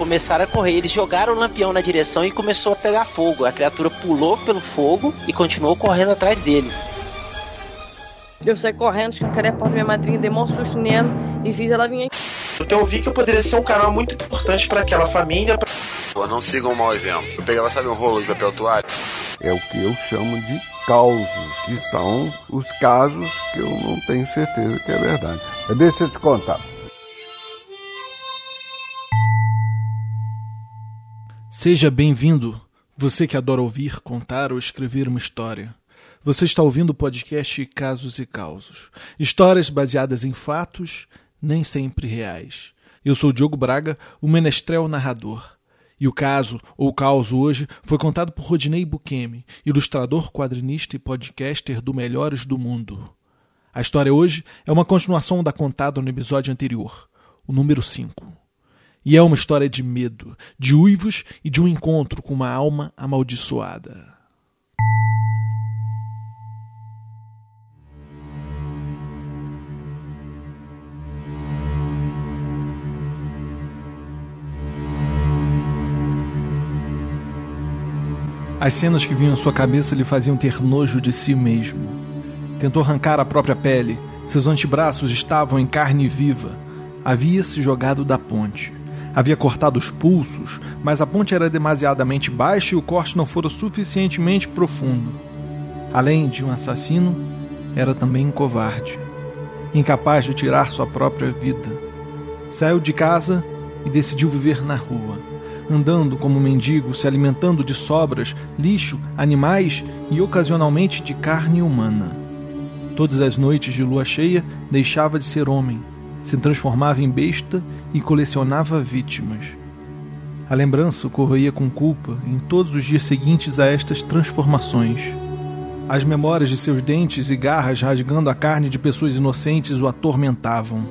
começaram a correr. Eles jogaram o lampião na direção e começou a pegar fogo. A criatura pulou pelo fogo e continuou correndo atrás dele. Eu saí correndo, escancarei a porta da minha madrinha, dei um susto nela e fiz ela vir aqui. Eu vi que eu poderia ser um canal muito importante para aquela família. Pra... Pô, não sigam um mau exemplo. Eu pegava, sabe, um rolo de papel toalha? É o que eu chamo de causos, que são os casos que eu não tenho certeza que é verdade. Deixa eu te contar. Seja bem-vindo, você que adora ouvir, contar ou escrever uma história. Você está ouvindo o podcast Casos e Causos. Histórias baseadas em fatos, nem sempre reais. Eu sou Diogo Braga, o menestrel narrador. E o caso, ou caos hoje, foi contado por Rodinei Bukemi, ilustrador, quadrinista e podcaster do Melhores do Mundo. A história hoje é uma continuação da contada no episódio anterior, o número 5. E é uma história de medo, de uivos e de um encontro com uma alma amaldiçoada. As cenas que vinham à sua cabeça lhe faziam ter nojo de si mesmo. Tentou arrancar a própria pele. Seus antebraços estavam em carne viva. Havia se jogado da ponte. Havia cortado os pulsos, mas a ponte era demasiadamente baixa e o corte não fora suficientemente profundo. Além de um assassino, era também um covarde, incapaz de tirar sua própria vida. Saiu de casa e decidiu viver na rua andando como mendigo, se alimentando de sobras, lixo, animais e ocasionalmente de carne humana. Todas as noites de lua cheia deixava de ser homem, se transformava em besta e colecionava vítimas. A lembrança o corroía com culpa em todos os dias seguintes a estas transformações. As memórias de seus dentes e garras rasgando a carne de pessoas inocentes o atormentavam.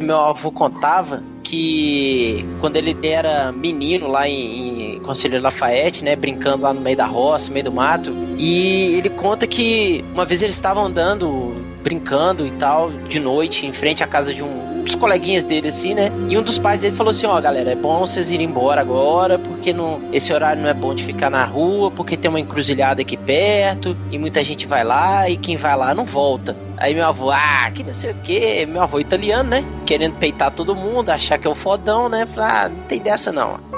Meu avô contava que quando ele era menino lá em, em Conselheiro Lafayette, né, brincando lá no meio da roça, no meio do mato, e ele conta que uma vez eles estavam andando, brincando e tal, de noite, em frente à casa de um dos coleguinhas dele, assim, né? E um dos pais dele falou assim: Ó, oh, galera, é bom vocês irem embora agora, porque não, esse horário não é bom de ficar na rua, porque tem uma encruzilhada aqui perto, e muita gente vai lá, e quem vai lá não volta. Aí meu avô, ah, que não sei o que, meu avô italiano, né? Querendo peitar todo mundo, achar que é o fodão, né? Falar, ah, não tem dessa não.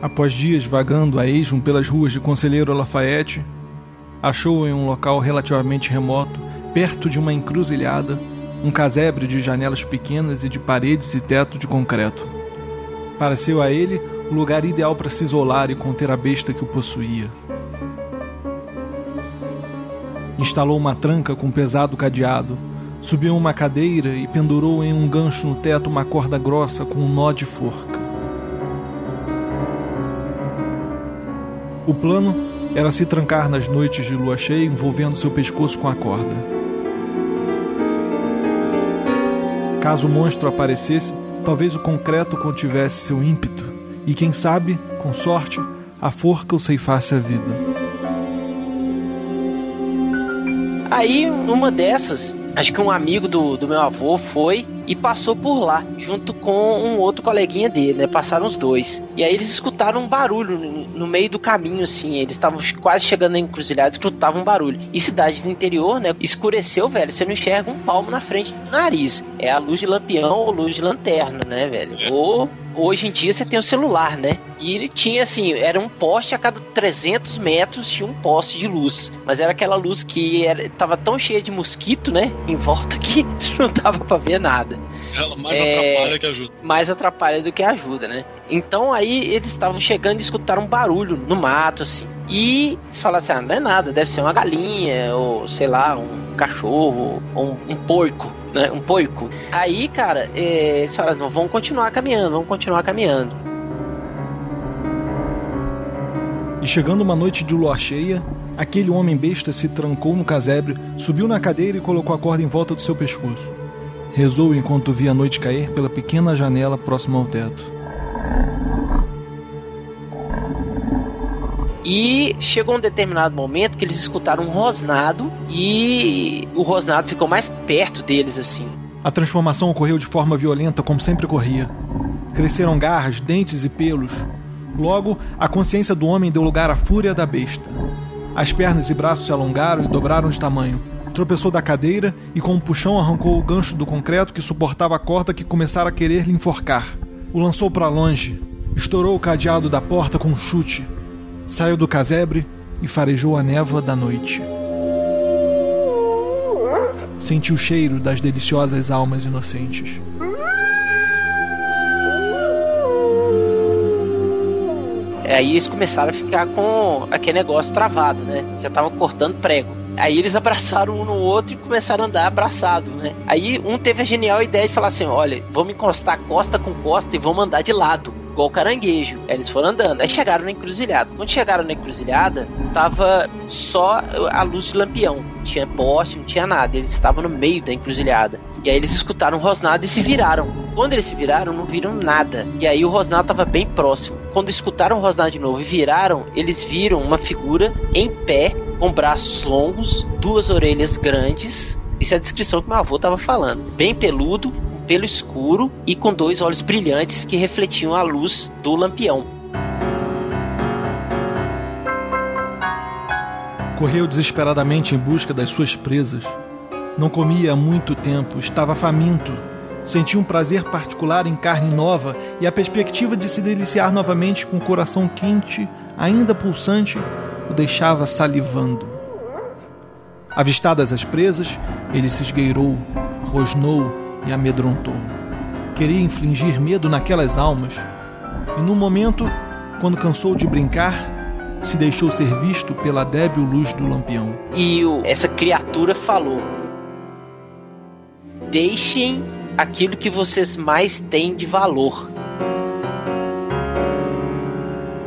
Após dias vagando a esmo pelas ruas de Conselheiro Lafayette, achou em um local relativamente remoto, perto de uma encruzilhada, um casebre de janelas pequenas e de paredes e teto de concreto. Pareceu a ele o lugar ideal para se isolar e conter a besta que o possuía instalou uma tranca com pesado cadeado, subiu uma cadeira e pendurou em um gancho no teto uma corda grossa com um nó de forca. O plano era se trancar nas noites de lua cheia envolvendo seu pescoço com a corda. Caso o monstro aparecesse, talvez o concreto contivesse seu ímpeto, e quem sabe, com sorte, a forca o ceifasse a vida. Aí, numa dessas, acho que um amigo do, do meu avô foi e passou por lá, junto com um outro coleguinha dele, né? Passaram os dois. E aí eles escutaram um barulho no, meio do caminho, assim. Eles estavam quase chegando na encruzilhada, escutavam um barulho. E cidade do interior, né? Escureceu, velho. Você não enxerga um palmo na frente do nariz. É a luz de lampião ou luz de lanterna, né, velho? Ou hoje em dia você tem o celular, né? E ele tinha assim, era um poste a cada 300 metros tinha um poste de luz. Mas era aquela luz que era, tava tão cheia de mosquito, né? Em volta que não dava para ver nada. Ela mais é, atrapalha que ajuda. Mais atrapalha do que ajuda, né? Então aí eles estavam chegando e escutaram um barulho no mato, assim. E se falasse, assim, ah, não é nada, deve ser uma galinha, ou sei lá, um cachorro, ou um, um porco, né? Um porco. Aí, cara, é, eles vamos continuar caminhando, vamos continuar caminhando. E chegando uma noite de lua cheia, aquele homem besta se trancou no casebre, subiu na cadeira e colocou a corda em volta do seu pescoço. Rezou enquanto via a noite cair pela pequena janela próxima ao teto. E chegou um determinado momento que eles escutaram um rosnado e o rosnado ficou mais perto deles assim. A transformação ocorreu de forma violenta, como sempre ocorria. Cresceram garras, dentes e pelos. Logo, a consciência do homem deu lugar à fúria da besta. As pernas e braços se alongaram e dobraram de tamanho. Tropeçou da cadeira e, com um puxão, arrancou o gancho do concreto que suportava a corda que começara a querer lhe enforcar. O lançou para longe, estourou o cadeado da porta com um chute, saiu do casebre e farejou a névoa da noite. Sentiu o cheiro das deliciosas almas inocentes. Aí eles começaram a ficar com aquele negócio travado, né? Já estavam cortando prego. Aí eles abraçaram um no outro e começaram a andar abraçado, né? Aí um teve a genial ideia de falar assim: olha, vamos encostar costa com costa e vamos andar de lado igual caranguejo. Aí eles foram andando. Aí chegaram na encruzilhada. Quando chegaram na encruzilhada, tava só a luz de lampião. Não tinha poste, não tinha nada. Eles estavam no meio da encruzilhada. E aí eles escutaram o rosnado e se viraram. Quando eles se viraram, não viram nada. E aí o rosnado estava bem próximo. Quando escutaram o rosnado de novo e viraram, eles viram uma figura em pé, com braços longos, duas orelhas grandes. Isso é a descrição que meu avô estava falando. Bem peludo, pelo escuro e com dois olhos brilhantes que refletiam a luz do lampião. Correu desesperadamente em busca das suas presas. Não comia há muito tempo, estava faminto. Sentia um prazer particular em carne nova e a perspectiva de se deliciar novamente com o coração quente, ainda pulsante, o deixava salivando. Avistadas as presas, ele se esgueirou, rosnou e amedrontou. Queria infligir medo naquelas almas, e no momento, quando cansou de brincar, se deixou ser visto pela débil luz do lampião. E o, essa criatura falou: Deixem aquilo que vocês mais têm de valor.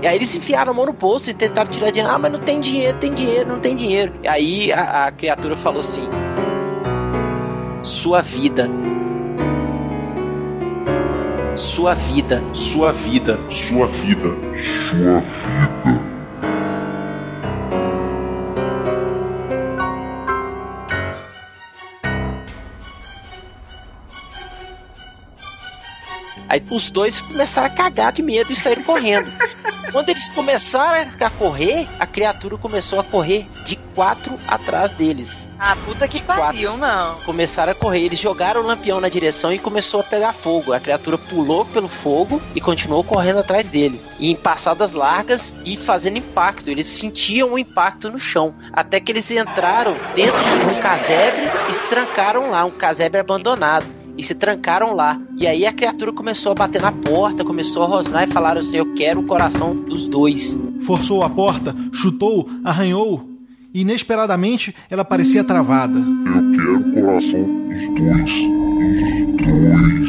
E aí eles enfiaram a mão no bolso e tentaram tirar dinheiro. Ah, mas não tem dinheiro, tem dinheiro, não tem dinheiro. E aí a, a criatura falou assim: Sua vida sua vida, sua vida, sua vida, sua vida. Aí os dois começaram a cagar de medo e saíram correndo. Quando eles começaram a correr, a criatura começou a correr de quatro atrás deles. Ah, puta que pariu, não. Começaram a correr, eles jogaram o lampião na direção e começou a pegar fogo. A criatura pulou pelo fogo e continuou correndo atrás deles. E em passadas largas e fazendo impacto. Eles sentiam o impacto no chão. Até que eles entraram dentro de um casebre e se trancaram lá, um casebre abandonado e se trancaram lá. E aí a criatura começou a bater na porta, começou a rosnar e falaram assim: Eu quero o coração dos dois. Forçou a porta, chutou, arranhou. E inesperadamente ela parecia travada. Eu quero o coração dos dois. Dos dois.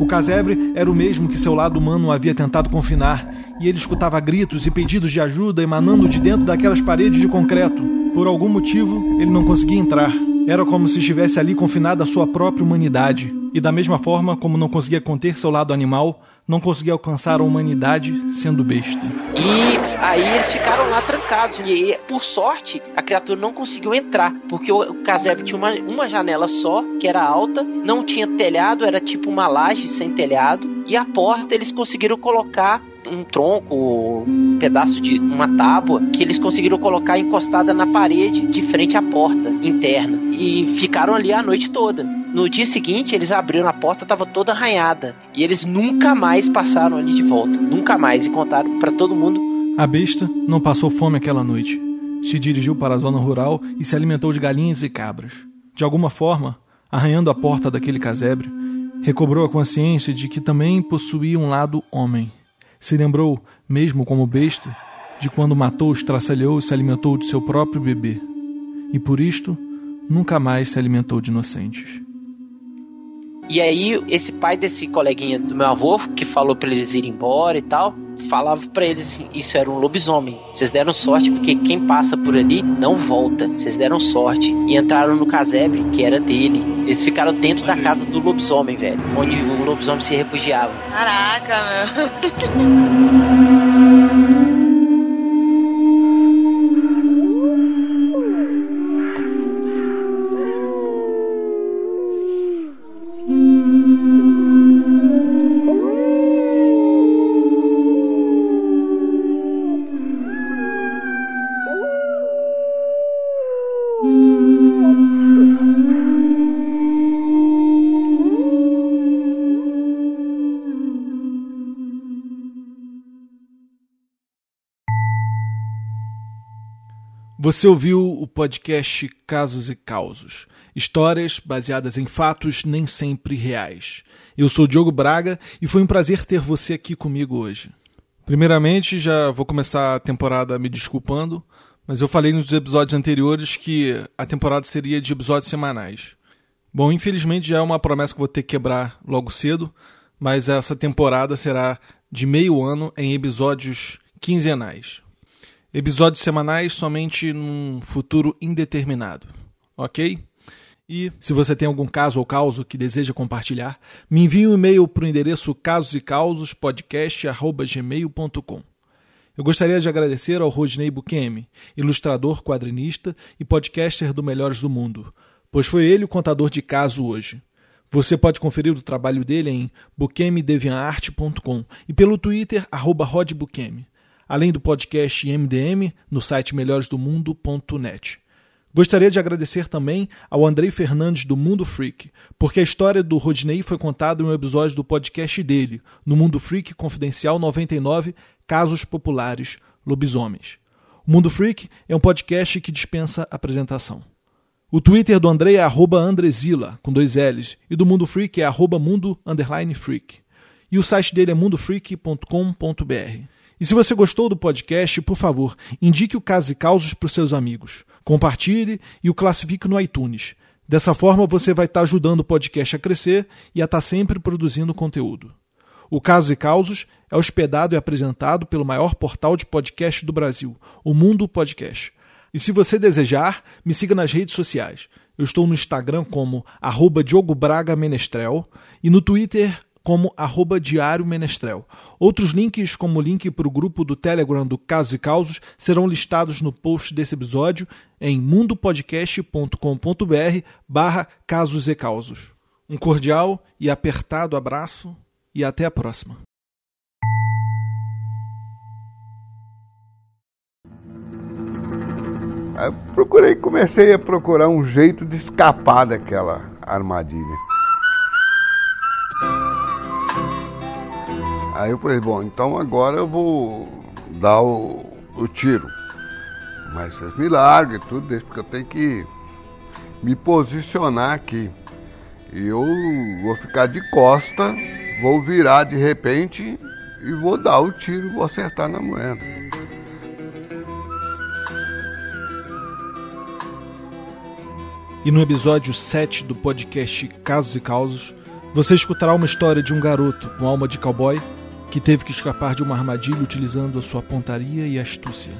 O casebre era o mesmo que seu lado humano havia tentado confinar, e ele escutava gritos e pedidos de ajuda emanando de dentro daquelas paredes de concreto. Por algum motivo, ele não conseguia entrar. Era como se estivesse ali confinada a sua própria humanidade. E da mesma forma como não conseguia conter seu lado animal, não conseguia alcançar a humanidade sendo besta. E aí eles ficaram lá trancados. E por sorte, a criatura não conseguiu entrar. Porque o casebre tinha uma, uma janela só, que era alta, não tinha telhado, era tipo uma laje sem telhado. E a porta eles conseguiram colocar um tronco, um pedaço de uma tábua que eles conseguiram colocar encostada na parede de frente à porta interna e ficaram ali a noite toda. No dia seguinte, eles abriram a porta, estava toda arranhada e eles nunca mais passaram ali de volta, nunca mais e contaram para todo mundo. A besta não passou fome aquela noite. Se dirigiu para a zona rural e se alimentou de galinhas e cabras. De alguma forma, arranhando a porta daquele casebre, recobrou a consciência de que também possuía um lado homem se lembrou, mesmo como besta, de quando matou, estraçalhou e se alimentou de seu próprio bebê. E por isto, nunca mais se alimentou de inocentes. E aí, esse pai desse coleguinha do meu avô, que falou para eles irem embora e tal, falava para eles assim: Isso era um lobisomem. Vocês deram sorte porque quem passa por ali não volta. Vocês deram sorte. E entraram no casebre, que era dele. Eles ficaram dentro da casa do lobisomem, velho. Onde o lobisomem se refugiava. Caraca, meu. Você ouviu o podcast Casos e Causos. Histórias baseadas em fatos nem sempre reais. Eu sou Diogo Braga e foi um prazer ter você aqui comigo hoje. Primeiramente, já vou começar a temporada me desculpando, mas eu falei nos episódios anteriores que a temporada seria de episódios semanais. Bom, infelizmente já é uma promessa que vou ter que quebrar logo cedo, mas essa temporada será de meio ano em episódios quinzenais. Episódios semanais somente num futuro indeterminado, ok? E se você tem algum caso ou causo que deseja compartilhar, me envie um e-mail para o endereço casoseCausospodcast.gmail.com. Eu gostaria de agradecer ao Rodney Bukemi, ilustrador, quadrinista e podcaster do Melhores do Mundo, pois foi ele o contador de caso hoje. Você pode conferir o trabalho dele em bukemideviantart.com e pelo Twitter, arroba rodbukemi além do podcast MDM no site melhoresdomundo.net. Gostaria de agradecer também ao Andrei Fernandes do Mundo Freak, porque a história do Rodney foi contada em um episódio do podcast dele, no Mundo Freak Confidencial 99, Casos Populares, Lobisomens. O Mundo Freak é um podcast que dispensa apresentação. O Twitter do Andrei é Andrezila, com dois L's, e do Mundo Freak é mundo freak. E o site dele é mundofreak.com.br. E se você gostou do podcast, por favor, indique o Caso e Causos para os seus amigos. Compartilhe e o classifique no iTunes. Dessa forma, você vai estar ajudando o podcast a crescer e a estar sempre produzindo conteúdo. O Casos e Causos é hospedado e apresentado pelo maior portal de podcast do Brasil, o Mundo Podcast. E se você desejar, me siga nas redes sociais. Eu estou no Instagram como arroba Diogo Braga Menestrel e no Twitter como arroba Diário Menestrel. Outros links, como o link para o grupo do Telegram do Casos e Causos, serão listados no post desse episódio em mundopodcast.com.br barra Casos e Causos. Um cordial e apertado abraço e até a próxima. Eu procurei, comecei a procurar um jeito de escapar daquela armadilha. Aí eu falei, bom, então agora eu vou dar o, o tiro. Mas vocês me larguem tudo isso, porque eu tenho que me posicionar aqui. E eu vou ficar de costa, vou virar de repente e vou dar o tiro, vou acertar na moeda. E no episódio 7 do podcast Casos e Causos, você escutará uma história de um garoto com alma de cowboy que teve que escapar de uma armadilha utilizando a sua pontaria e astúcia.